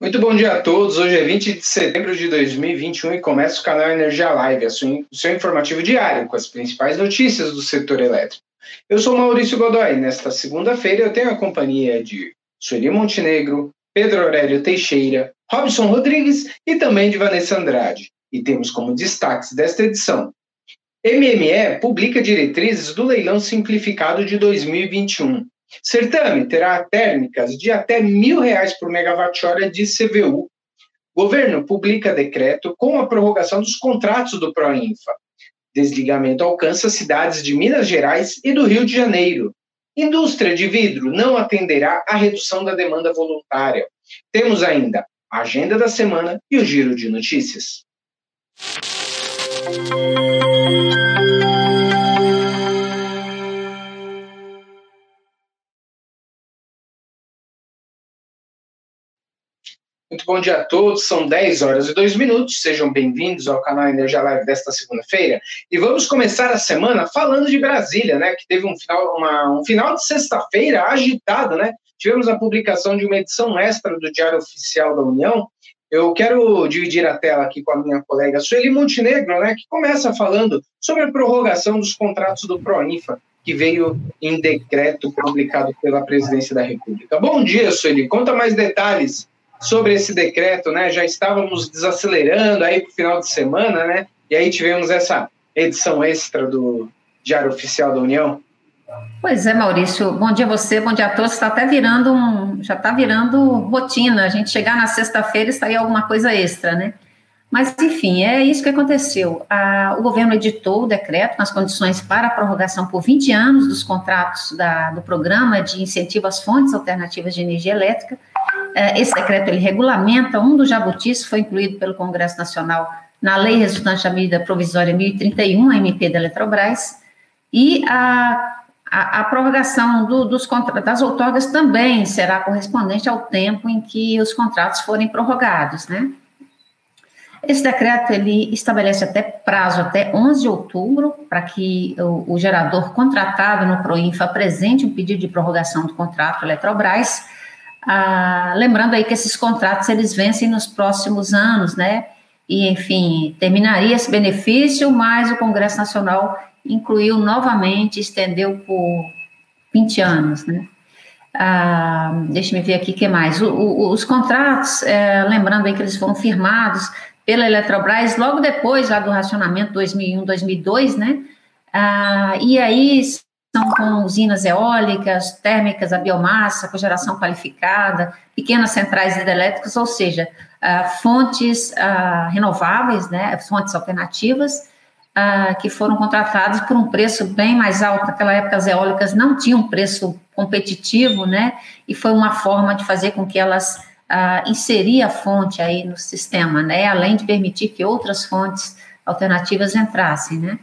Muito bom dia a todos. Hoje é 20 de setembro de 2021 e começa o canal Energia Live, o seu informativo diário com as principais notícias do setor elétrico. Eu sou Maurício Godoy. Nesta segunda-feira eu tenho a companhia de Sueli Montenegro, Pedro Aurélio Teixeira, Robson Rodrigues e também de Vanessa Andrade. E temos como destaques desta edição: MME publica diretrizes do leilão simplificado de 2021. Certame terá térmicas de até mil reais por megawatt-hora de CVU. Governo publica decreto com a prorrogação dos contratos do Proinfa. Desligamento alcança cidades de Minas Gerais e do Rio de Janeiro. Indústria de vidro não atenderá à redução da demanda voluntária. Temos ainda a agenda da semana e o giro de notícias. Muito bom dia a todos, são 10 horas e 2 minutos, sejam bem-vindos ao canal Energia Live desta segunda-feira. E vamos começar a semana falando de Brasília, né, que teve um final, uma, um final de sexta-feira agitado, né? Tivemos a publicação de uma edição extra do Diário Oficial da União. Eu quero dividir a tela aqui com a minha colega Sueli Montenegro, né, que começa falando sobre a prorrogação dos contratos do Proinfa, que veio em decreto publicado pela Presidência da República. Bom dia, Sueli, conta mais detalhes sobre esse decreto, né? Já estávamos desacelerando aí para o final de semana, né? E aí tivemos essa edição extra do Diário Oficial da União. Pois é, Maurício. Bom dia a você, bom dia a todos. Está até virando um, já está virando rotina. A gente chegar na sexta-feira e sair alguma coisa extra, né? Mas, enfim, é isso que aconteceu. A, o governo editou o decreto nas condições para a prorrogação por 20 anos dos contratos da, do programa de incentivo às fontes alternativas de energia elétrica, é, esse decreto ele regulamenta um dos jabutis foi incluído pelo Congresso Nacional na lei resultante da medida provisória 1031, a MP da Eletrobras, e a, a, a prorrogação do, dos das outorgas também será correspondente ao tempo em que os contratos forem prorrogados, né? Esse decreto ele estabelece até prazo até 11 de outubro para que o, o gerador contratado no Proinfa apresente um pedido de prorrogação do contrato Eletrobras ah, lembrando aí que esses contratos eles vencem nos próximos anos, né? E, enfim, terminaria esse benefício, mas o Congresso Nacional incluiu novamente, estendeu por 20 anos, né? Ah, Deixa-me ver aqui o que mais. O, o, os contratos, é, lembrando aí que eles foram firmados pela Eletrobras logo depois lá do racionamento 2001-2002, né? Ah, e aí são com usinas eólicas, térmicas, a biomassa, geração qualificada, pequenas centrais hidrelétricas, ou seja, uh, fontes uh, renováveis, né, fontes alternativas, uh, que foram contratadas por um preço bem mais alto. Naquela época, as eólicas não tinham preço competitivo, né, e foi uma forma de fazer com que elas uh, inserir a fonte aí no sistema, né, além de permitir que outras fontes alternativas entrassem, né.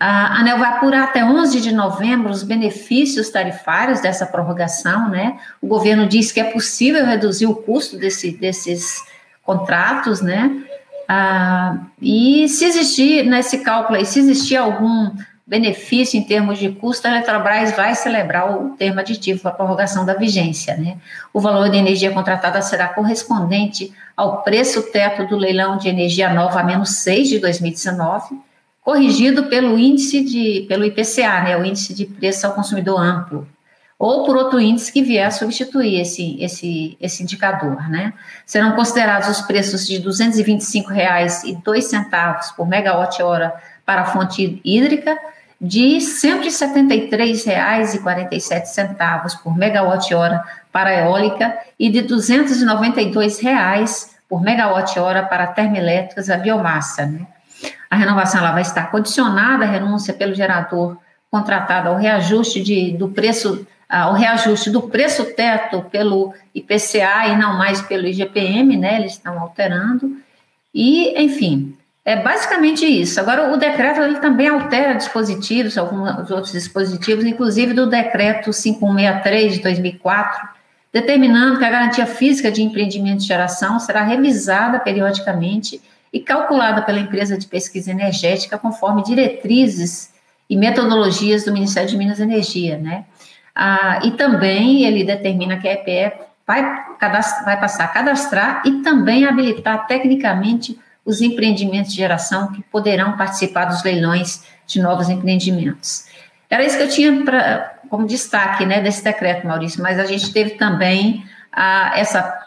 A ANEL vai apurar até 11 de novembro os benefícios tarifários dessa prorrogação, né? O governo diz que é possível reduzir o custo desse, desses contratos, né? Ah, e se existir nesse cálculo aí, se existir algum benefício em termos de custo, a Eletrobras vai celebrar o termo aditivo para prorrogação da vigência, né? O valor de energia contratada será correspondente ao preço teto do leilão de energia nova a menos 6 de 2019 corrigido pelo índice de, pelo IPCA, né, o índice de preço ao consumidor amplo, ou por outro índice que vier a substituir esse, esse, esse indicador, né? Serão considerados os preços de R$ 225,02 por megawatt-hora para a fonte hídrica, de R$ 173,47 por megawatt-hora para a eólica e de 292 reais por megawatt-hora para termoelétricas a biomassa, né? A renovação ela vai estar condicionada à renúncia pelo gerador contratado ao reajuste de, do preço, ao reajuste do preço teto pelo IPCA e não mais pelo IGPM, né? Eles estão alterando. E, enfim, é basicamente isso. Agora, o decreto ele também altera dispositivos, alguns outros dispositivos, inclusive do decreto 5163 de 2004, determinando que a garantia física de empreendimento de geração será revisada periodicamente e calculada pela empresa de pesquisa energética conforme diretrizes e metodologias do Ministério de Minas e Energia, né? Ah, e também ele determina que a EPE vai, vai passar a cadastrar e também habilitar tecnicamente os empreendimentos de geração que poderão participar dos leilões de novos empreendimentos. Era isso que eu tinha pra, como destaque né, desse decreto, Maurício, mas a gente teve também a, essa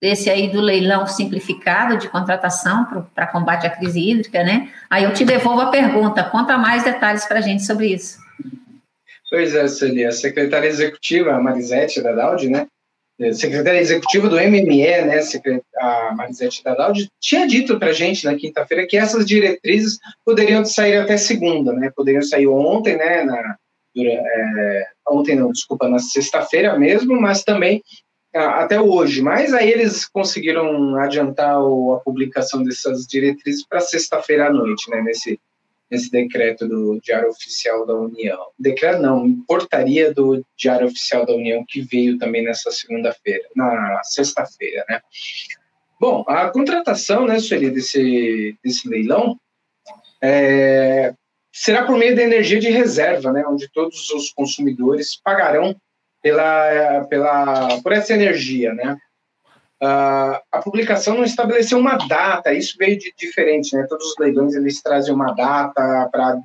esse aí do leilão simplificado de contratação para combate à crise hídrica, né? Aí eu te devolvo a pergunta, conta mais detalhes para a gente sobre isso. Pois é, Sueli, a secretária executiva, a Marisete da né? Secretária executiva do MME, né, a Marisete da Daudi, tinha dito para a gente na quinta-feira que essas diretrizes poderiam sair até segunda, né? Poderiam sair ontem, né? Na, é, ontem não, desculpa, na sexta-feira mesmo, mas também até hoje, mas aí eles conseguiram adiantar o, a publicação dessas diretrizes para sexta-feira à noite, né, nesse, nesse decreto do Diário Oficial da União. Decreto não, portaria do Diário Oficial da União que veio também nessa segunda-feira, na sexta-feira, né. Bom, a contratação, né, Sueli, desse, desse leilão é, será por meio da energia de reserva, né, onde todos os consumidores pagarão pela, pela, por essa energia, né? Uh, a publicação não estabeleceu uma data, isso veio de diferente, né? Todos os leilões eles trazem uma data para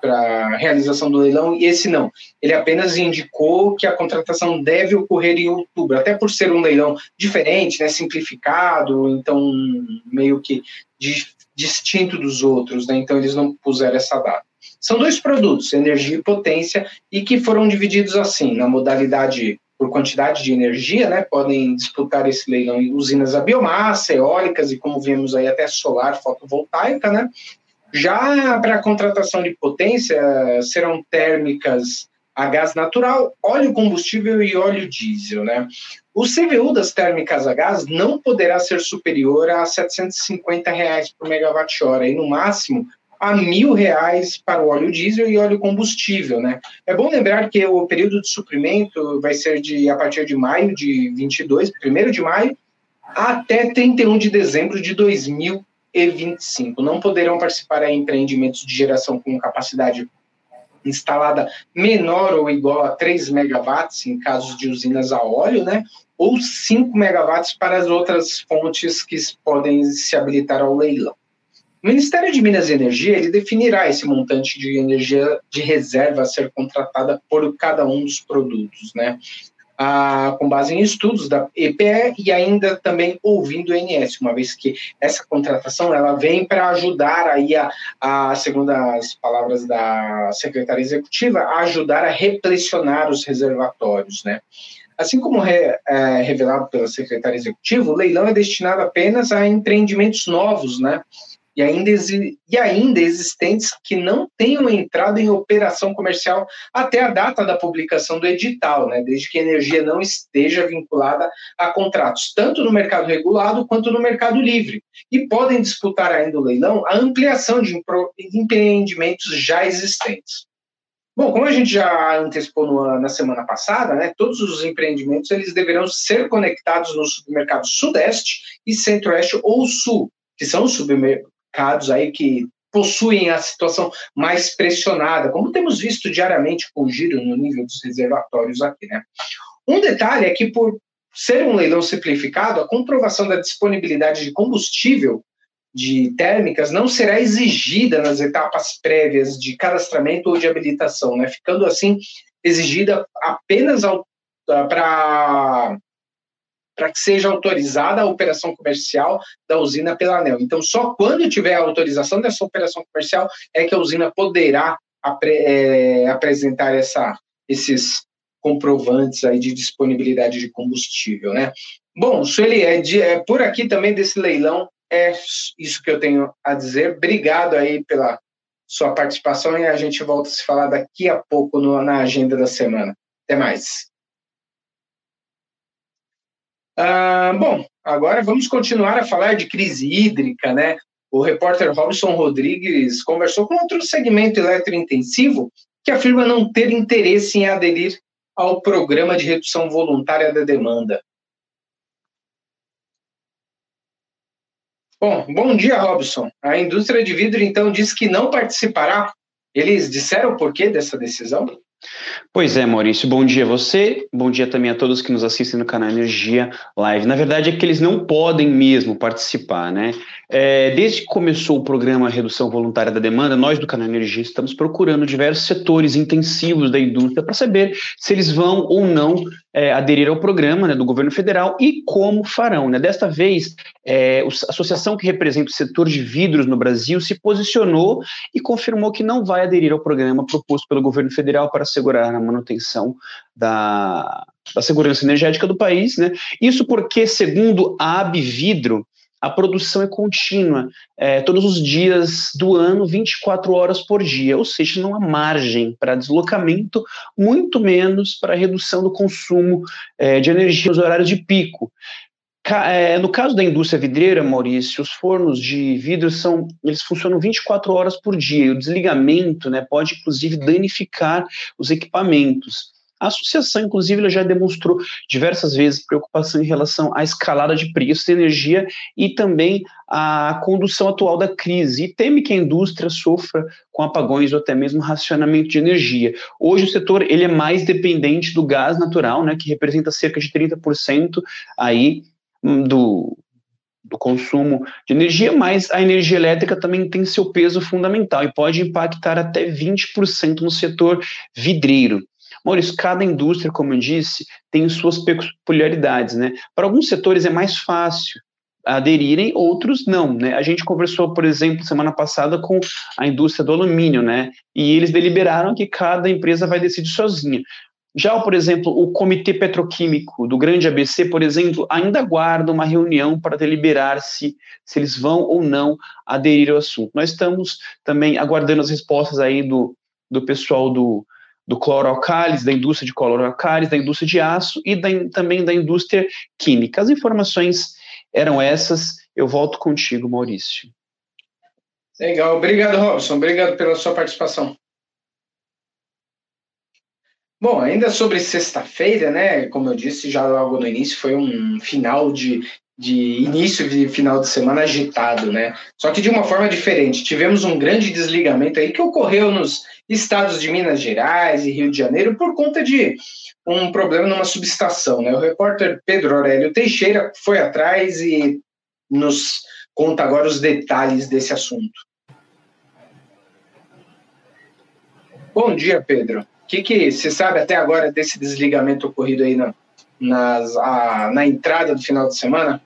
para realização do leilão e esse não. Ele apenas indicou que a contratação deve ocorrer em outubro, até por ser um leilão diferente, né, simplificado, então meio que di distinto dos outros, né? Então eles não puseram essa data. São dois produtos, energia e potência, e que foram divididos assim, na modalidade por quantidade de energia, né, podem disputar esse leilão usinas a biomassa, eólicas e, como vimos aí, até solar, fotovoltaica, né? Já para a contratação de potência, serão térmicas a gás natural, óleo combustível e óleo diesel, né? O CVU das térmicas a gás não poderá ser superior a 750 reais por megawatt-hora e, no máximo, a mil reais para o óleo diesel e óleo combustível, né? É bom lembrar que o período de suprimento vai ser de a partir de maio de 22, primeiro de maio, até 31 de dezembro de 2025. Não poderão participar em empreendimentos de geração com capacidade instalada menor ou igual a 3 megawatts em casos de usinas a óleo, né? Ou 5 megawatts para as outras fontes que podem se habilitar ao leilão. O Ministério de Minas e Energia ele definirá esse montante de energia de reserva a ser contratada por cada um dos produtos, né? Ah, com base em estudos da EPE e ainda também ouvindo o INS, uma vez que essa contratação ela vem para ajudar aí a, a, segundo as palavras da secretária executiva, a ajudar a repressionar os reservatórios, né? Assim como re, é, revelado pela secretária executiva, o leilão é destinado apenas a empreendimentos novos, né? E ainda, e ainda existentes que não tenham entrado em operação comercial até a data da publicação do edital, né, desde que a energia não esteja vinculada a contratos, tanto no mercado regulado quanto no mercado livre, e podem disputar ainda o leilão a ampliação de empreendimentos já existentes. Bom, como a gente já antecipou no, na semana passada, né, todos os empreendimentos eles deverão ser conectados no submercado Sudeste e Centro-Oeste ou Sul, que são os mercados aí que possuem a situação mais pressionada, como temos visto diariamente com o giro no nível dos reservatórios aqui, né? Um detalhe é que por ser um leilão simplificado, a comprovação da disponibilidade de combustível de térmicas não será exigida nas etapas prévias de cadastramento ou de habilitação, né? Ficando assim exigida apenas para para que seja autorizada a operação comercial da usina pela ANEL. Então, só quando tiver a autorização dessa operação comercial é que a usina poderá apre, é, apresentar essa, esses comprovantes aí de disponibilidade de combustível, né? Bom, Sueli, é, de, é por aqui também desse leilão, é isso que eu tenho a dizer. Obrigado aí pela sua participação e a gente volta a se falar daqui a pouco no, na agenda da semana. Até mais. Ah, bom, agora vamos continuar a falar de crise hídrica, né? O repórter Robson Rodrigues conversou com outro segmento eletrointensivo que afirma não ter interesse em aderir ao programa de redução voluntária da demanda. Bom, bom dia, Robson. A indústria de vidro, então, diz que não participará. Eles disseram o porquê dessa decisão? Pois é, Maurício, bom dia a você, bom dia também a todos que nos assistem no canal Energia Live. Na verdade é que eles não podem mesmo participar, né? É, desde que começou o programa Redução Voluntária da Demanda, nós do canal Energia estamos procurando diversos setores intensivos da indústria para saber se eles vão ou não é, aderir ao programa né, do governo federal e como farão. Né? Desta vez, é, a associação que representa o setor de vidros no Brasil se posicionou e confirmou que não vai aderir ao programa proposto pelo governo federal para assegurar a manutenção da, da segurança energética do país. Né? Isso porque, segundo a Abvidro, a produção é contínua, é, todos os dias do ano, 24 horas por dia, ou seja, não há margem para deslocamento, muito menos para redução do consumo é, de energia nos horários de pico. É, no caso da indústria vidreira, Maurício, os fornos de vidro são, eles funcionam 24 horas por dia e o desligamento né, pode, inclusive, danificar os equipamentos. A associação, inclusive, já demonstrou diversas vezes preocupação em relação à escalada de preços de energia e também à condução atual da crise, e teme que a indústria sofra com apagões ou até mesmo racionamento de energia. Hoje o setor ele é mais dependente do gás natural, né, que representa cerca de 30% aí hum, do, do consumo de energia, mas a energia elétrica também tem seu peso fundamental e pode impactar até 20% no setor vidreiro. Maurício, cada indústria, como eu disse, tem suas peculiaridades, né? Para alguns setores é mais fácil aderirem, outros não, né? A gente conversou, por exemplo, semana passada com a indústria do alumínio, né? E eles deliberaram que cada empresa vai decidir sozinha. Já, por exemplo, o Comitê Petroquímico do Grande ABC, por exemplo, ainda aguarda uma reunião para deliberar se, se eles vão ou não aderir ao assunto. Nós estamos também aguardando as respostas aí do, do pessoal do, do cloroalcális, da indústria de cloroalcális, da indústria de aço e da, também da indústria química. As informações eram essas. Eu volto contigo, Maurício. Legal, obrigado, Robson. Obrigado pela sua participação. Bom, ainda sobre sexta-feira, né? Como eu disse já logo no início, foi um final de, de início de final de semana agitado, né? Só que de uma forma diferente. Tivemos um grande desligamento aí que ocorreu nos estados de Minas Gerais e Rio de Janeiro por conta de um problema numa subestação, né? O repórter Pedro Aurélio Teixeira foi atrás e nos conta agora os detalhes desse assunto. Bom dia, Pedro. O que, que você sabe até agora desse desligamento ocorrido aí na, nas, a, na entrada do final de semana?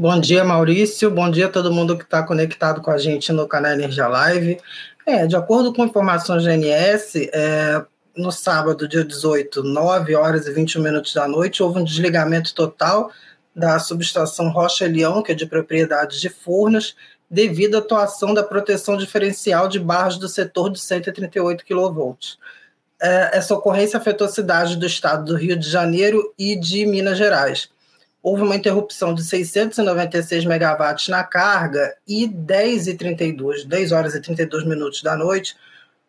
Bom dia, Maurício. Bom dia a todo mundo que está conectado com a gente no canal Energia Live. É, de acordo com informações da ANS, é, no sábado, dia 18, 9 horas e 21 minutos da noite, houve um desligamento total da subestação Rocha Leão, que é de propriedade de Furnas, devido à atuação da proteção diferencial de barras do setor de 138 kV. É, essa ocorrência afetou cidades do estado do Rio de Janeiro e de Minas Gerais houve uma interrupção de 696 megawatts na carga e 10 e 32, 10 horas e 32 minutos da noite,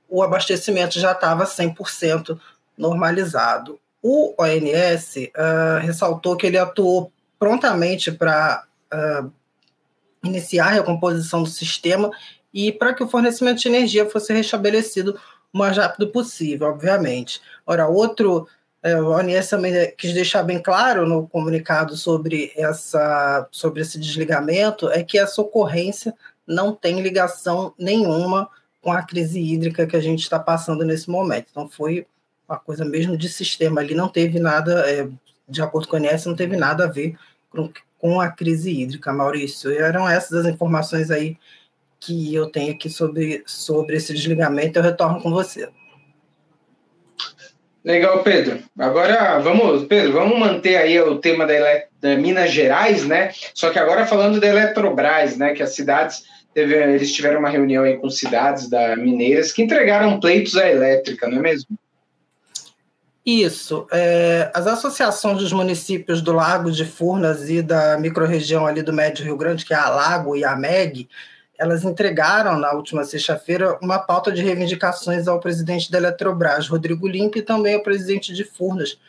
o abastecimento já estava 100% normalizado. O ONS uh, ah, ressaltou que ele atuou prontamente para uh, iniciar a recomposição do sistema e para que o fornecimento de energia fosse restabelecido o mais rápido possível, obviamente. Ora, outro o ONS também quis deixar bem claro no comunicado sobre, essa, sobre esse desligamento é que essa ocorrência não tem ligação nenhuma com a crise hídrica que a gente está passando nesse momento. Então, foi uma coisa mesmo de sistema ali, não teve nada, é, de acordo com o ONS, não teve nada a ver com, com a crise hídrica, Maurício. E eram essas as informações aí que eu tenho aqui sobre, sobre esse desligamento. Eu retorno com você. Legal, Pedro. Agora vamos, Pedro, vamos manter aí o tema da, da, Minas Gerais, né? Só que agora falando da Eletrobras, né? Que as cidades teve, eles tiveram uma reunião aí com cidades da mineiras que entregaram pleitos à elétrica, não é mesmo? Isso. É, as associações dos municípios do Lago de Furnas e da microrregião ali do Médio Rio Grande, que é a Lago e a MEG, elas entregaram na última sexta-feira uma pauta de reivindicações ao presidente da Eletrobras, Rodrigo Limpe, e também ao presidente de Furnas,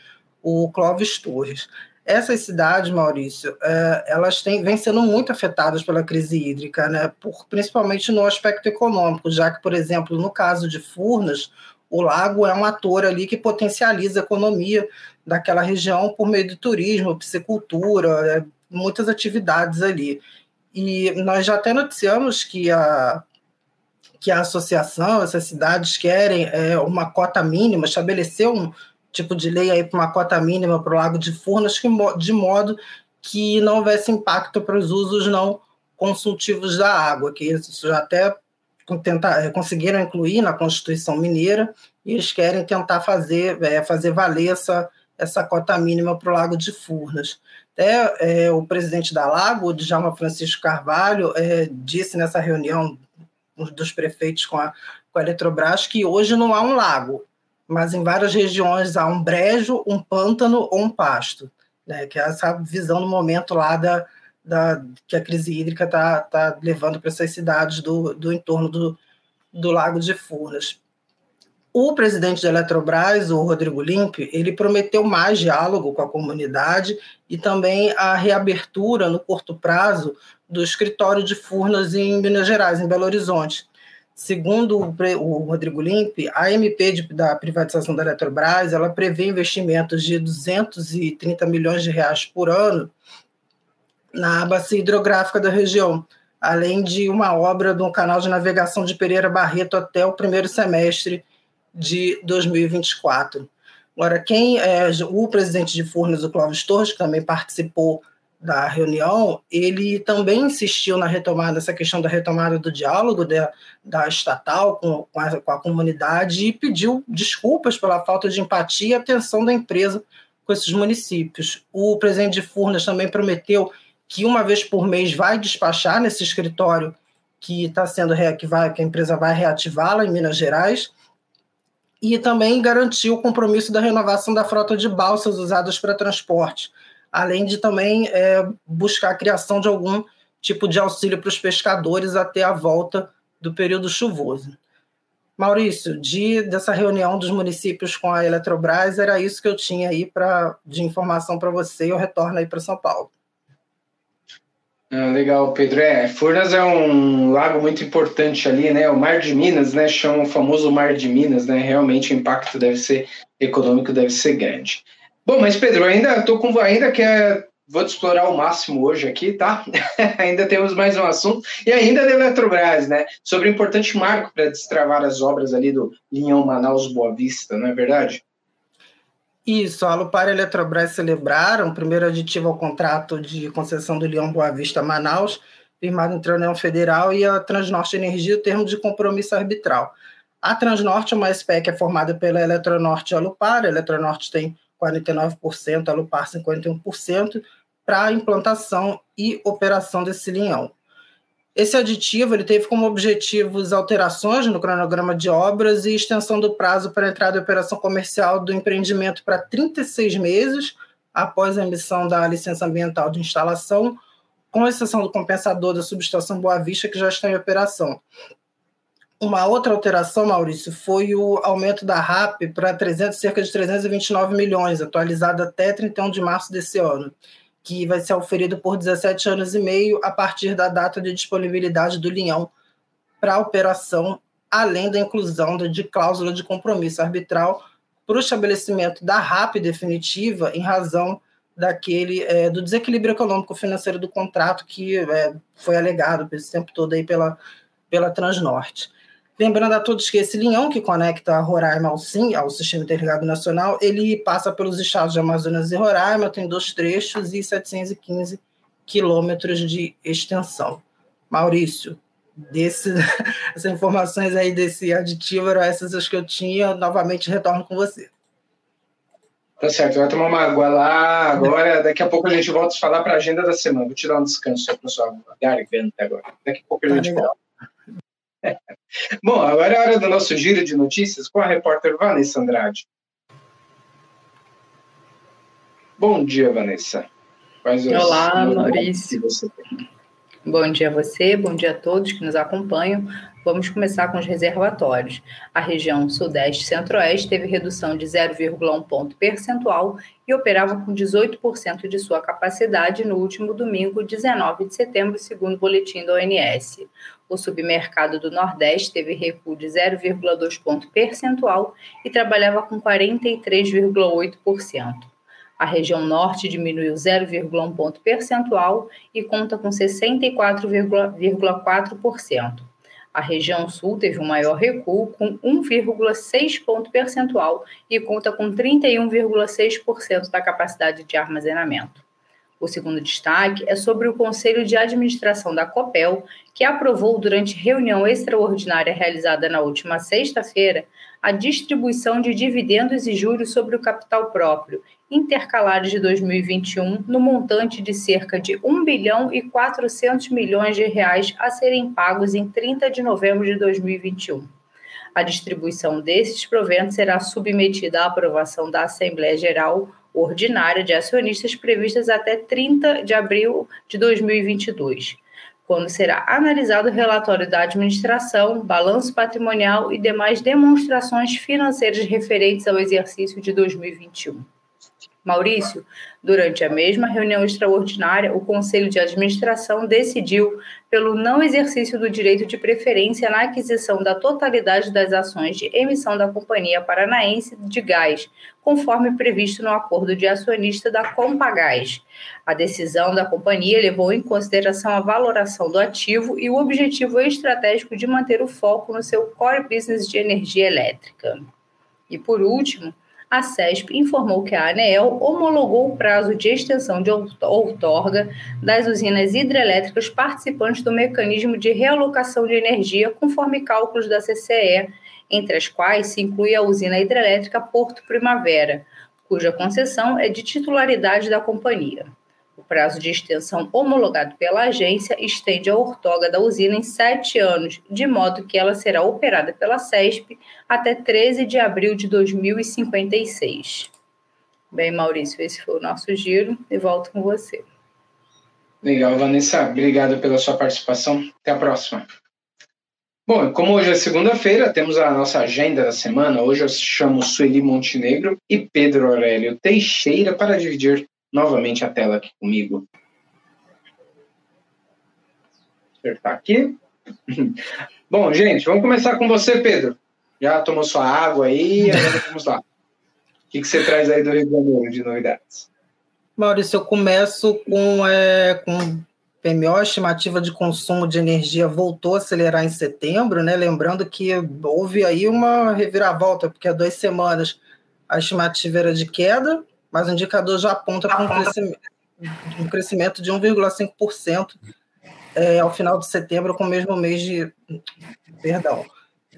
o Clóvis Torres. Essas cidades, Maurício, é, elas têm, vêm sendo muito afetadas pela crise hídrica, né? Por, principalmente no aspecto econômico, já que, por exemplo, no caso de Furnas, o lago é um ator ali que potencializa a economia daquela região por meio do turismo, piscicultura, é, muitas atividades ali. E nós já até noticiamos que a, que a associação, essas cidades querem é, uma cota mínima, estabelecer um tipo de lei aí para uma cota mínima para o Lago de Furnas, que, de modo que não houvesse impacto para os usos não consultivos da água, que isso já até tentar, é, conseguiram incluir na Constituição Mineira, e eles querem tentar fazer, é, fazer valer essa, essa cota mínima para o Lago de Furnas. Até é, o presidente da Lago, Djalma Francisco Carvalho, é, disse nessa reunião dos prefeitos com a, com a Eletrobras que hoje não há um lago, mas em várias regiões há um brejo, um pântano ou um pasto, né, que é essa visão no momento lá da, da que a crise hídrica está tá levando para essas cidades do, do entorno do, do Lago de Furnas. O presidente da Eletrobras, o Rodrigo Limpe, ele prometeu mais diálogo com a comunidade e também a reabertura no curto prazo do escritório de Furnas em Minas Gerais, em Belo Horizonte. Segundo o Rodrigo Limpe, a MP da privatização da Eletrobras, ela prevê investimentos de 230 milhões de reais por ano na bacia hidrográfica da região, além de uma obra do canal de navegação de Pereira Barreto até o primeiro semestre de 2024. Agora, quem é o presidente de Furnas, o Clóvis Torres, que também participou da reunião, ele também insistiu na retomada, essa questão da retomada do diálogo da, da estatal com, com a, com, a, comunidade e pediu desculpas pela falta de empatia e atenção da empresa com esses municípios. O presidente de Furnas também prometeu que uma vez por mês vai despachar nesse escritório que está sendo que, vai, que a empresa vai reativá-la em Minas Gerais e também garantiu o compromisso da renovação da frota de balsas usadas para transporte, além de também é, buscar a criação de algum tipo de auxílio para os pescadores até a volta do período chuvoso. Maurício, de, dessa reunião dos municípios com a Eletrobras, era isso que eu tinha aí pra, de informação para você eu retorno aí para São Paulo. Ah, legal, Pedro. É, Furnas é um lago muito importante ali, né? O Mar de Minas, né? Chama o famoso Mar de Minas, né? Realmente o impacto deve ser econômico, deve ser grande. Bom, mas Pedro, ainda tô com ainda que vou te explorar o máximo hoje aqui, tá? ainda temos mais um assunto e ainda da Eletrobras, né? Sobre o importante marco para destravar as obras ali do Linhão Manaus Boa Vista, não é verdade? Isso, a Alupar e a Eletrobras celebraram o primeiro aditivo ao contrato de concessão do Leão Boa Vista Manaus, firmado entre a União Federal e a Transnorte Energia, o termo de compromisso arbitral. A Transnorte é uma SPE que é formada pela Eletronorte e Alupar, a Eletronorte tem 49%, a Alupar 51%, para a implantação e operação desse linhão. Esse aditivo ele teve como objetivos alterações no cronograma de obras e extensão do prazo para a entrada em operação comercial do empreendimento para 36 meses após a emissão da licença ambiental de instalação, com exceção do compensador da subestação Boa Vista, que já está em operação. Uma outra alteração, Maurício, foi o aumento da RAP para 300, cerca de 329 milhões, atualizada até 31 de março desse ano que vai ser oferido por 17 anos e meio a partir da data de disponibilidade do Linhão para a operação, além da inclusão de cláusula de compromisso arbitral para o estabelecimento da RAP definitiva em razão daquele é, do desequilíbrio econômico financeiro do contrato que é, foi alegado esse tempo todo aí pela, pela Transnorte. Lembrando a todos que esse linhão que conecta Roraima ao SIM, ao Sistema Interligado Nacional, ele passa pelos estados de Amazonas e Roraima, tem dois trechos e 715 quilômetros de extensão. Maurício, desse, essas informações aí desse aditivo eram essas as que eu tinha, novamente retorno com você. Tá certo, vai tomar uma água lá agora. Daqui a pouco a gente volta a falar para a agenda da semana. Vou tirar um descanso aí para sua garganta agora. Daqui a pouco a tá gente volta. Bom, agora é hora do nosso giro de notícias com a repórter Vanessa Andrade. Bom dia, Vanessa. Quais Olá, Maurício. Bom dia a você, bom dia a todos que nos acompanham. Vamos começar com os reservatórios. A região Sudeste Centro-Oeste teve redução de 0,1 ponto percentual e operava com 18% de sua capacidade no último domingo, 19 de setembro, segundo o boletim da ONS. O submercado do Nordeste teve recuo de 0,2 ponto percentual e trabalhava com 43,8%. A região norte diminuiu 0,1 ponto percentual e conta com 64,4%. A região sul teve um maior recuo, com 1,6 ponto percentual e conta com 31,6% da capacidade de armazenamento. O segundo destaque é sobre o Conselho de Administração da COPEL, que aprovou durante reunião extraordinária realizada na última sexta-feira a distribuição de dividendos e juros sobre o capital próprio intercalares de 2021 no montante de cerca de 1 bilhão e 400 milhões de reais a serem pagos em 30 de novembro de 2021. A distribuição desses proventos será submetida à aprovação da Assembleia Geral ordinária de acionistas previstas até 30 de abril de 2022, quando será analisado o relatório da administração, balanço patrimonial e demais demonstrações financeiras referentes ao exercício de 2021. Maurício, durante a mesma reunião extraordinária, o Conselho de Administração decidiu pelo não exercício do direito de preferência na aquisição da totalidade das ações de emissão da Companhia Paranaense de Gás, conforme previsto no acordo de acionista da Compagás. A decisão da companhia levou em consideração a valoração do ativo e o objetivo estratégico de manter o foco no seu core business de energia elétrica. E por último, a CESP informou que a ANEEL homologou o prazo de extensão de outorga das usinas hidrelétricas participantes do mecanismo de realocação de energia, conforme cálculos da CCE, entre as quais se inclui a usina hidrelétrica Porto Primavera, cuja concessão é de titularidade da companhia. O prazo de extensão homologado pela agência estende a ortoga da usina em sete anos, de modo que ela será operada pela CESP até 13 de abril de 2056. Bem, Maurício, esse foi o nosso giro e volto com você. Legal, Vanessa. Obrigado pela sua participação. Até a próxima. Bom, como hoje é segunda-feira, temos a nossa agenda da semana. Hoje eu chamo Sueli Montenegro e Pedro Aurélio Teixeira para dividir novamente a tela aqui comigo. Acertar aqui. Bom, gente, vamos começar com você, Pedro. Já tomou sua água aí, agora vamos lá. O que, que você traz aí do Rio de Janeiro de novidades? Maurício, eu começo com, é, com PMO, a estimativa de consumo de energia voltou a acelerar em setembro, né? Lembrando que houve aí uma reviravolta, porque há duas semanas a estimativa era de queda, mas o indicador já aponta para um crescimento, um crescimento de 1,5% é, ao final de setembro, com o mesmo mês de. Perdão.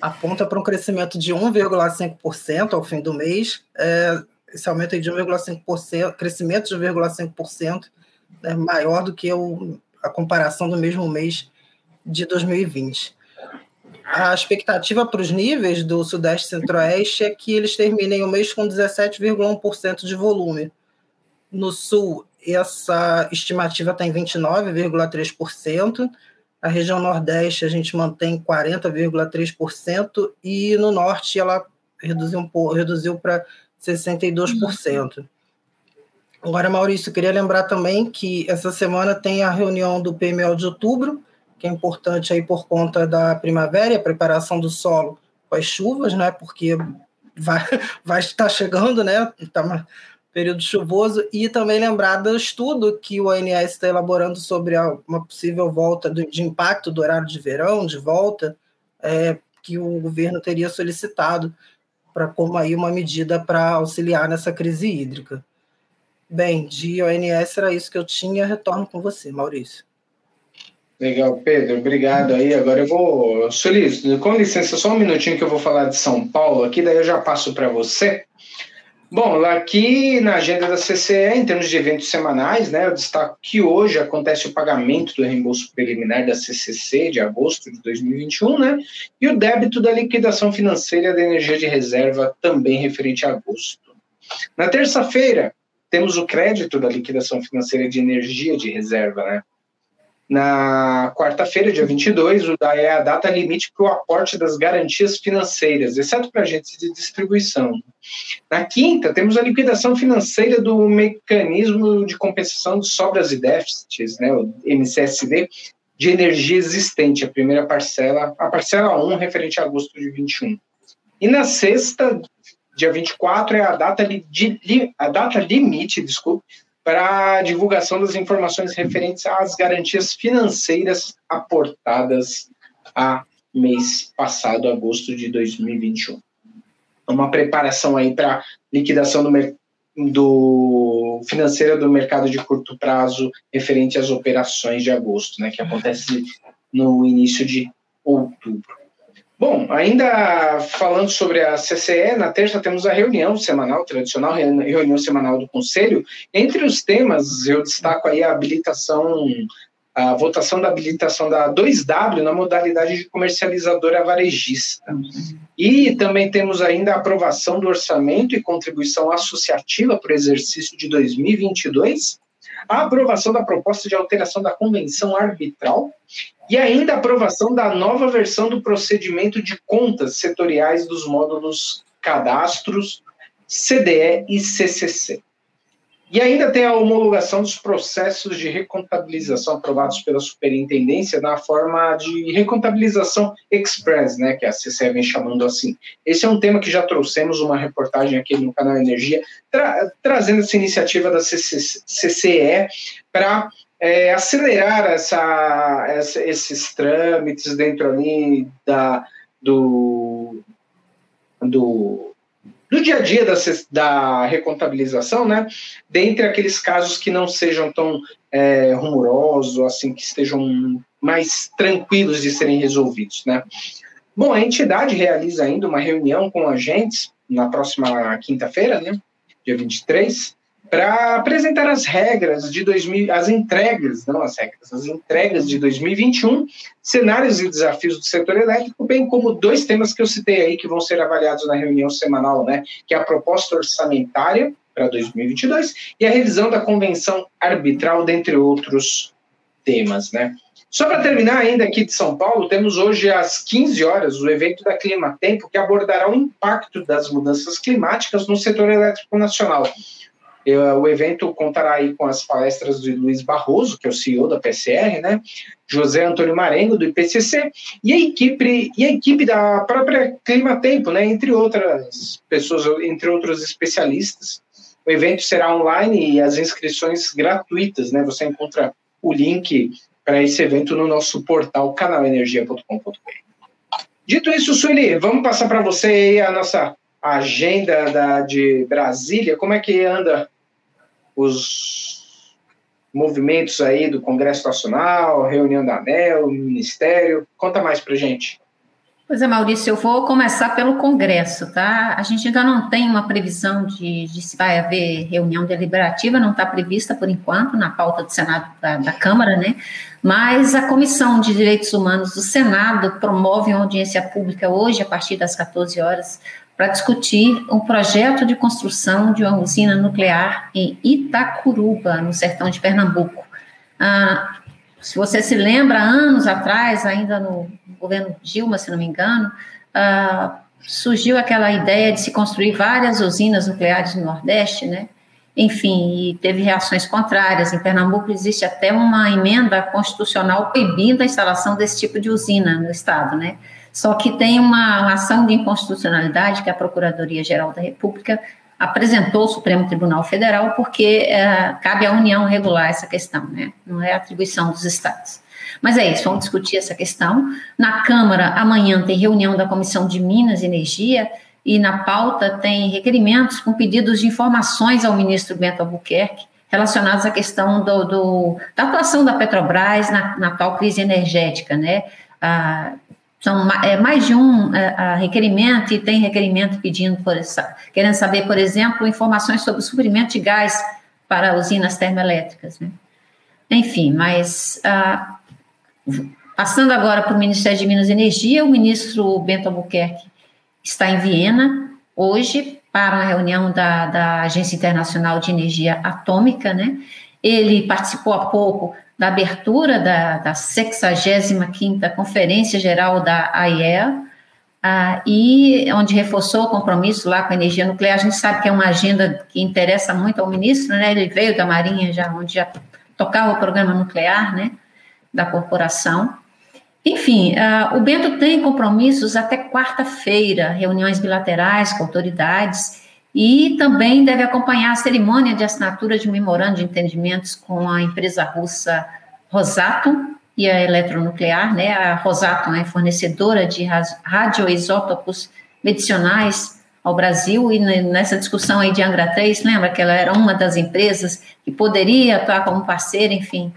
Aponta para um crescimento de 1,5% ao fim do mês. É, esse aumento de 1,5%, crescimento de 1,5% é maior do que o, a comparação do mesmo mês de 2020. A expectativa para os níveis do Sudeste Centro-Oeste é que eles terminem o mês com 17,1% de volume. No Sul, essa estimativa está em 29,3%. A região Nordeste a gente mantém 40,3% e no Norte ela reduziu um pouco, reduziu para 62%. Agora, Maurício, queria lembrar também que essa semana tem a reunião do PML de outubro, que é importante aí por conta da primavera e a preparação do solo com as chuvas, né? Porque vai, vai estar chegando, né? Está período chuvoso e também lembrar do estudo que o ONS está elaborando sobre uma possível volta do, de impacto do horário de verão, de volta, é, que o governo teria solicitado para como aí uma medida para auxiliar nessa crise hídrica. Bem, de ONS era isso que eu tinha. Retorno com você, Maurício. Legal, Pedro, obrigado aí. Agora eu vou. Sulis, com licença, só um minutinho que eu vou falar de São Paulo aqui, daí eu já passo para você. Bom, aqui na agenda da CCE, em termos de eventos semanais, né, eu destaco que hoje acontece o pagamento do reembolso preliminar da CCC de agosto de 2021, né, e o débito da liquidação financeira da energia de reserva também referente a agosto. Na terça-feira, temos o crédito da liquidação financeira de energia de reserva, né, Na quarta-feira, dia 22, é a data limite para o aporte das garantias financeiras, exceto para agentes de distribuição. Na quinta, temos a liquidação financeira do mecanismo de compensação de sobras e déficits, né, o MCSD, de energia existente, a primeira parcela, a parcela 1, referente a agosto de 21. E na sexta, dia 24, é a data, de, a data limite, desculpe, para divulgação das informações referentes às garantias financeiras aportadas a mês passado, agosto de 2021. Uma preparação aí para liquidação do, do financeira do mercado de curto prazo referente às operações de agosto, né, que acontece no início de outubro. Bom, ainda falando sobre a CCE, na terça temos a reunião semanal, tradicional reunião semanal do Conselho. Entre os temas, eu destaco aí a habilitação, a votação da habilitação da 2W na modalidade de comercializadora varejista. E também temos ainda a aprovação do orçamento e contribuição associativa para o exercício de 2022 a aprovação da proposta de alteração da convenção arbitral e ainda a aprovação da nova versão do procedimento de contas setoriais dos módulos cadastros, CDE e CCC. E ainda tem a homologação dos processos de recontabilização aprovados pela superintendência na forma de recontabilização express, né, que a CCE vem chamando assim. Esse é um tema que já trouxemos uma reportagem aqui no canal Energia, tra trazendo essa iniciativa da CCE para é, acelerar essa, essa, esses trâmites dentro ali da, do, do do dia a dia da, da recontabilização, né? Dentre aqueles casos que não sejam tão é, rumorosos, assim, que estejam mais tranquilos de serem resolvidos, né? Bom, a entidade realiza ainda uma reunião com agentes na próxima quinta-feira, né? Dia 23, para apresentar as regras de 2000, as entregas, não as regras, as entregas de 2021, cenários e desafios do setor elétrico, bem como dois temas que eu citei aí que vão ser avaliados na reunião semanal, né, que é a proposta orçamentária para 2022 e a revisão da convenção arbitral, dentre outros temas, né. Só para terminar ainda aqui de São Paulo, temos hoje às 15 horas o evento da Clima Tempo, que abordará o impacto das mudanças climáticas no setor elétrico nacional. O evento contará aí com as palestras de Luiz Barroso, que é o CEO da PCR, né? José Antônio Marengo, do IPCC, e a equipe, e a equipe da própria Clima Tempo, né? Entre outras pessoas, entre outros especialistas. O evento será online e as inscrições gratuitas, né? Você encontra o link para esse evento no nosso portal canalenergia.com.br. Dito isso, Sueli, vamos passar para você a nossa agenda da, de Brasília. Como é que anda os movimentos aí do Congresso Nacional, reunião da ANEL, Ministério. Conta mais para gente. Pois é, Maurício, eu vou começar pelo Congresso, tá? A gente ainda não tem uma previsão de, de se vai haver reunião deliberativa, não está prevista por enquanto na pauta do Senado da, da, Câmara, né? Mas a Comissão de Direitos Humanos do Senado promove uma audiência pública hoje, a partir das 14 horas, para discutir um projeto de construção de uma usina nuclear em Itacuruba, no sertão de Pernambuco. Ah, se você se lembra, anos atrás, ainda no governo Dilma, se não me engano, ah, surgiu aquela ideia de se construir várias usinas nucleares no Nordeste, né? Enfim, e teve reações contrárias. Em Pernambuco existe até uma emenda constitucional proibindo a instalação desse tipo de usina no estado, né? Só que tem uma ação de inconstitucionalidade que a Procuradoria-Geral da República apresentou ao Supremo Tribunal Federal, porque é, cabe à União regular essa questão, né? não é atribuição dos estados. Mas é isso, vamos discutir essa questão. Na Câmara, amanhã tem reunião da Comissão de Minas e Energia, e na pauta tem requerimentos com pedidos de informações ao ministro Bento Albuquerque relacionados à questão do, do da atuação da Petrobras na, na tal crise energética, né? Ah, são é, mais de um é, requerimento e tem requerimento pedindo, por, querendo saber, por exemplo, informações sobre o suprimento de gás para usinas termoelétricas. Né? Enfim, mas ah, passando agora para o Ministério de Minas e Energia, o ministro Bento Albuquerque está em Viena hoje para uma reunião da, da Agência Internacional de Energia Atômica, né? Ele participou há pouco da abertura da, da 65ª Conferência Geral da AIEA, ah, e onde reforçou o compromisso lá com a energia nuclear. A gente sabe que é uma agenda que interessa muito ao ministro, né? Ele veio da Marinha já, onde já tocava o programa nuclear, né? Da corporação. Enfim, ah, o Bento tem compromissos até quarta-feira, reuniões bilaterais com autoridades e também deve acompanhar a cerimônia de assinatura de memorando de entendimentos com a empresa russa Rosatom e a eletronuclear, né? A Rosatom é fornecedora de radioisótopos medicinais ao Brasil e nessa discussão aí de Angra 3, lembra que ela era uma das empresas que poderia atuar como parceira, enfim.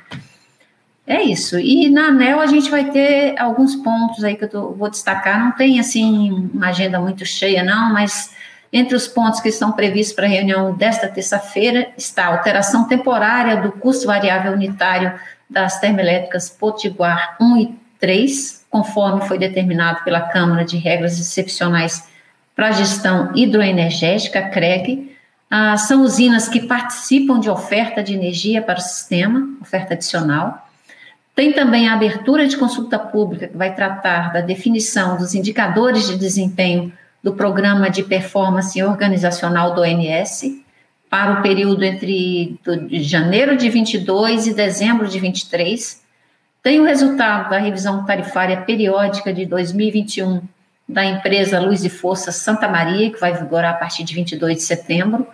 É isso. E na ANEL a gente vai ter alguns pontos aí que eu tô, vou destacar. Não tem, assim, uma agenda muito cheia, não, mas entre os pontos que estão previstos para a reunião desta terça-feira está a alteração temporária do custo variável unitário das termoelétricas Potiguar 1 e 3, conforme foi determinado pela Câmara de Regras Excepcionais para a Gestão Hidroenergética, CREG. Ah, são usinas que participam de oferta de energia para o sistema, oferta adicional. Tem também a abertura de consulta pública, que vai tratar da definição dos indicadores de desempenho do Programa de Performance Organizacional do ONS para o período entre de janeiro de 22 e dezembro de 23. Tem o resultado da revisão tarifária periódica de 2021 da empresa Luz e Força Santa Maria, que vai vigorar a partir de 22 de setembro.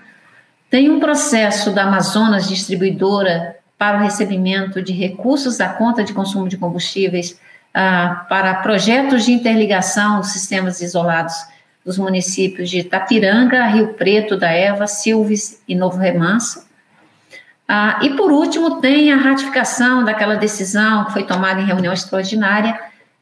Tem um processo da Amazonas Distribuidora para o recebimento de recursos da conta de consumo de combustíveis ah, para projetos de interligação dos sistemas isolados dos municípios de Tapiranga, Rio Preto da Eva, Silves e Novo Remanso. Ah, e por último, tem a ratificação daquela decisão que foi tomada em reunião extraordinária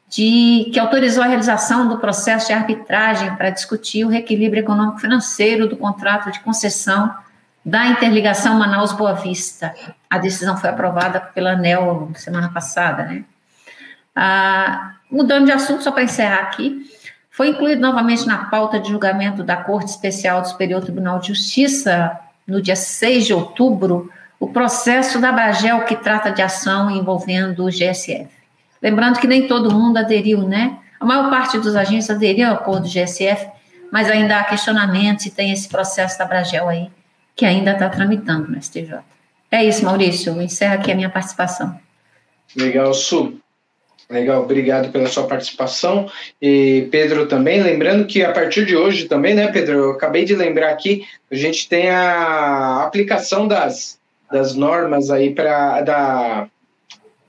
de que autorizou a realização do processo de arbitragem para discutir o reequilíbrio econômico financeiro do contrato de concessão da interligação Manaus-Boa Vista. A decisão foi aprovada pela ANEL semana passada, né? Ah, mudando de assunto, só para encerrar aqui, foi incluído novamente na pauta de julgamento da Corte Especial do Superior Tribunal de Justiça, no dia 6 de outubro, o processo da Bragel que trata de ação envolvendo o GSF. Lembrando que nem todo mundo aderiu, né? A maior parte dos agentes aderiu ao acordo do GSF, mas ainda há questionamentos e tem esse processo da Bragel aí, que ainda está tramitando no STJ. É isso, Maurício. Eu encerro aqui a minha participação. Legal, Su. Legal, obrigado pela sua participação. E Pedro também, lembrando que a partir de hoje também, né, Pedro, eu acabei de lembrar aqui, a gente tem a aplicação das, das normas aí para da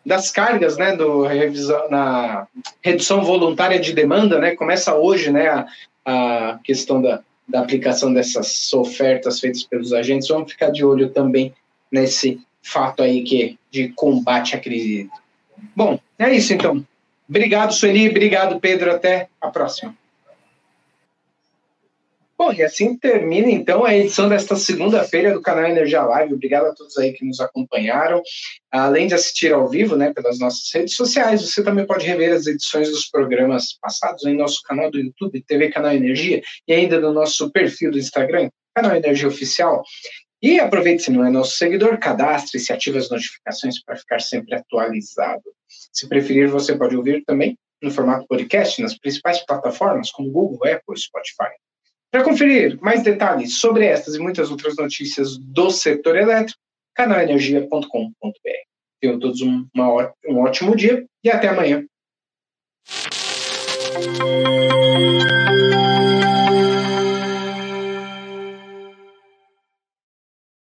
das cargas, né, do revisão na redução voluntária de demanda, né, começa hoje, né, a, a questão da, da aplicação dessas ofertas feitas pelos agentes. Vamos ficar de olho também nesse fato aí que de combate à crise Bom, é isso então. Obrigado, Sueli. Obrigado, Pedro. Até a próxima. Bom, e assim termina então a edição desta segunda-feira do canal Energia Live. Obrigado a todos aí que nos acompanharam. Além de assistir ao vivo, né, pelas nossas redes sociais, você também pode rever as edições dos programas passados em nosso canal do YouTube, TV Canal Energia, e ainda no nosso perfil do Instagram, Canal Energia Oficial. E aproveite, se não é nosso seguidor, cadastre-se, ative as notificações para ficar sempre atualizado. Se preferir, você pode ouvir também no formato podcast nas principais plataformas como Google, Apple e Spotify. Para conferir mais detalhes sobre estas e muitas outras notícias do setor elétrico, canalenergia.com.br. Tenham todos um, uma, um ótimo dia e até amanhã.